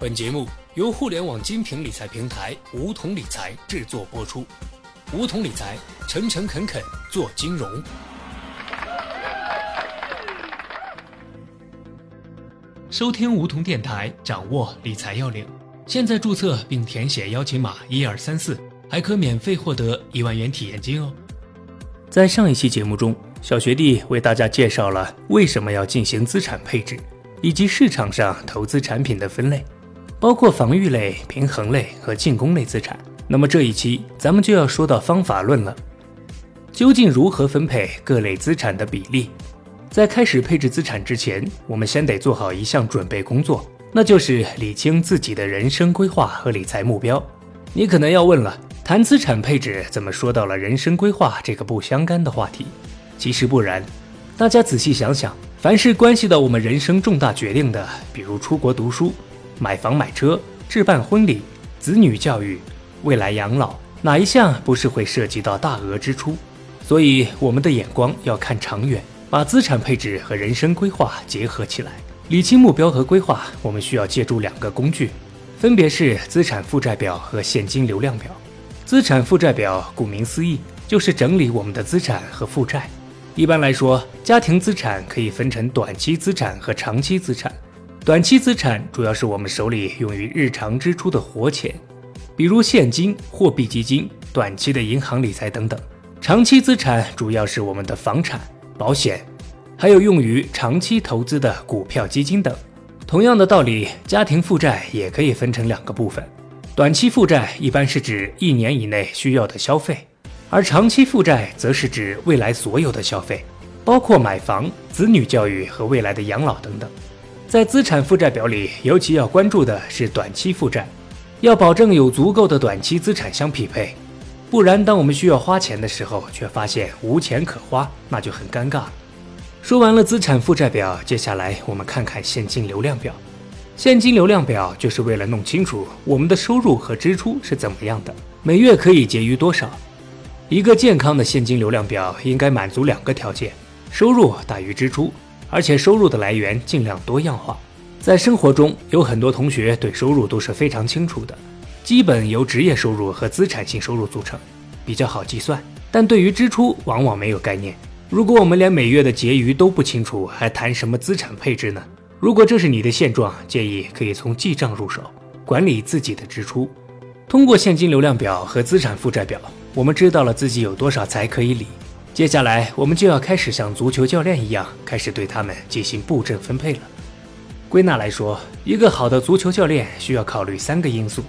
本节目由互联网精品理财平台梧桐理财制作播出。梧桐理财，诚诚恳恳做金融。收听梧桐电台，掌握理财要领。现在注册并填写邀请码一二三四，还可免费获得一万元体验金哦。在上一期节目中，小学弟为大家介绍了为什么要进行资产配置，以及市场上投资产品的分类。包括防御类、平衡类和进攻类资产。那么这一期咱们就要说到方法论了，究竟如何分配各类资产的比例？在开始配置资产之前，我们先得做好一项准备工作，那就是理清自己的人生规划和理财目标。你可能要问了，谈资产配置怎么说到了人生规划这个不相干的话题？其实不然，大家仔细想想，凡是关系到我们人生重大决定的，比如出国读书。买房买车、置办婚礼、子女教育、未来养老，哪一项不是会涉及到大额支出？所以我们的眼光要看长远，把资产配置和人生规划结合起来，理清目标和规划。我们需要借助两个工具，分别是资产负债表和现金流量表。资产负债表顾名思义，就是整理我们的资产和负债。一般来说，家庭资产可以分成短期资产和长期资产。短期资产主要是我们手里用于日常支出的活钱，比如现金、货币基金、短期的银行理财等等。长期资产主要是我们的房产、保险，还有用于长期投资的股票基金等。同样的道理，家庭负债也可以分成两个部分。短期负债一般是指一年以内需要的消费，而长期负债则是指未来所有的消费，包括买房、子女教育和未来的养老等等。在资产负债表里，尤其要关注的是短期负债，要保证有足够的短期资产相匹配，不然当我们需要花钱的时候，却发现无钱可花，那就很尴尬。说完了资产负债表，接下来我们看看现金流量表。现金流量表就是为了弄清楚我们的收入和支出是怎么样的，每月可以结余多少。一个健康的现金流量表应该满足两个条件：收入大于支出。而且收入的来源尽量多样化。在生活中，有很多同学对收入都是非常清楚的，基本由职业收入和资产性收入组成，比较好计算。但对于支出，往往没有概念。如果我们连每月的结余都不清楚，还谈什么资产配置呢？如果这是你的现状，建议可以从记账入手，管理自己的支出。通过现金流量表和资产负债表，我们知道了自己有多少财可以理。接下来，我们就要开始像足球教练一样，开始对他们进行布阵分配了。归纳来说，一个好的足球教练需要考虑三个因素：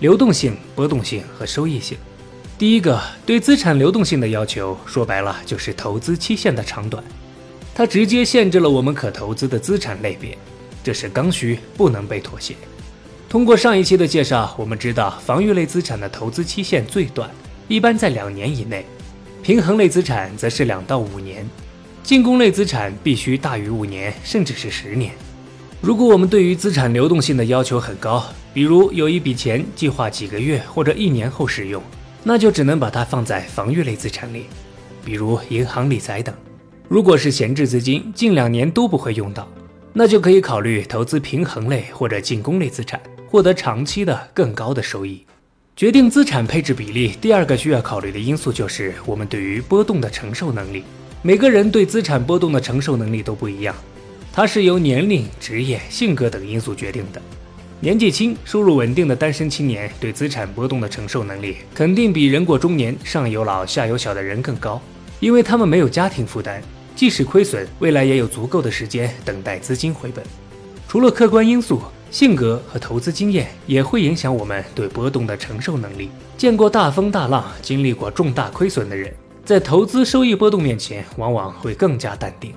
流动性、波动性和收益性。第一个，对资产流动性的要求，说白了就是投资期限的长短，它直接限制了我们可投资的资产类别，这是刚需，不能被妥协。通过上一期的介绍，我们知道防御类资产的投资期限最短，一般在两年以内。平衡类资产则是两到五年，进攻类资产必须大于五年，甚至是十年。如果我们对于资产流动性的要求很高，比如有一笔钱计划几个月或者一年后使用，那就只能把它放在防御类资产里，比如银行理财等。如果是闲置资金，近两年都不会用到，那就可以考虑投资平衡类或者进攻类资产，获得长期的更高的收益。决定资产配置比例，第二个需要考虑的因素就是我们对于波动的承受能力。每个人对资产波动的承受能力都不一样，它是由年龄、职业、性格等因素决定的。年纪轻、收入稳定的单身青年对资产波动的承受能力，肯定比人过中年、上有老下有小的人更高，因为他们没有家庭负担，即使亏损，未来也有足够的时间等待资金回本。除了客观因素。性格和投资经验也会影响我们对波动的承受能力。见过大风大浪、经历过重大亏损的人，在投资收益波动面前，往往会更加淡定。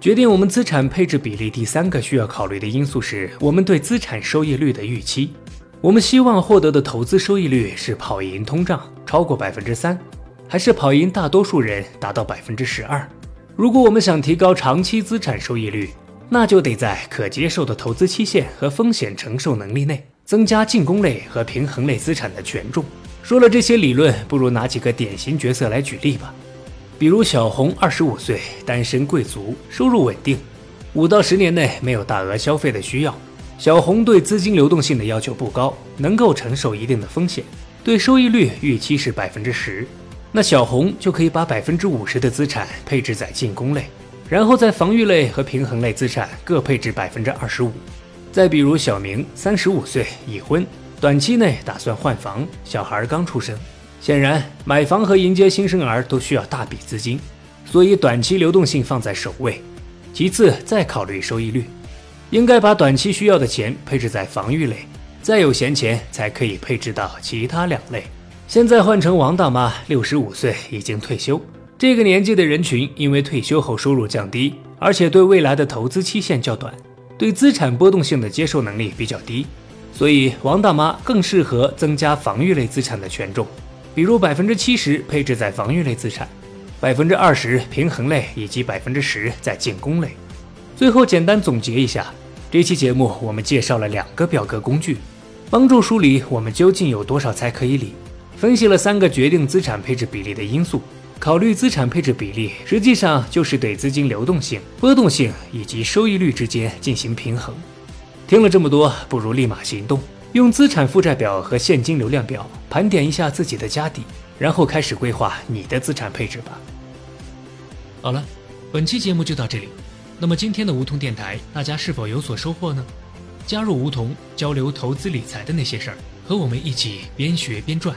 决定我们资产配置比例第三个需要考虑的因素是我们对资产收益率的预期。我们希望获得的投资收益率是跑赢通胀超过百分之三，还是跑赢大多数人达到百分之十二？如果我们想提高长期资产收益率，那就得在可接受的投资期限和风险承受能力内，增加进攻类和平衡类资产的权重。说了这些理论，不如拿几个典型角色来举例吧。比如小红，二十五岁，单身贵族，收入稳定，五到十年内没有大额消费的需要，小红对资金流动性的要求不高，能够承受一定的风险，对收益率预期是百分之十。那小红就可以把百分之五十的资产配置在进攻类，然后在防御类和平衡类资产各配置百分之二十五。再比如小明三十五岁，已婚，短期内打算换房，小孩刚出生。显然，买房和迎接新生儿都需要大笔资金，所以短期流动性放在首位，其次再考虑收益率。应该把短期需要的钱配置在防御类，再有闲钱才可以配置到其他两类。现在换成王大妈，六十五岁，已经退休。这个年纪的人群，因为退休后收入降低，而且对未来的投资期限较短，对资产波动性的接受能力比较低，所以王大妈更适合增加防御类资产的权重，比如百分之七十配置在防御类资产，百分之二十平衡类，以及百分之十在进攻类。最后简单总结一下。这期节目我们介绍了两个表格工具，帮助梳理我们究竟有多少才可以理，分析了三个决定资产配置比例的因素。考虑资产配置比例，实际上就是对资金流动性、波动性以及收益率之间进行平衡。听了这么多，不如立马行动，用资产负债表和现金流量表盘点一下自己的家底，然后开始规划你的资产配置吧。好了，本期节目就到这里。那么今天的梧桐电台，大家是否有所收获呢？加入梧桐，交流投资理财的那些事儿，和我们一起边学边赚。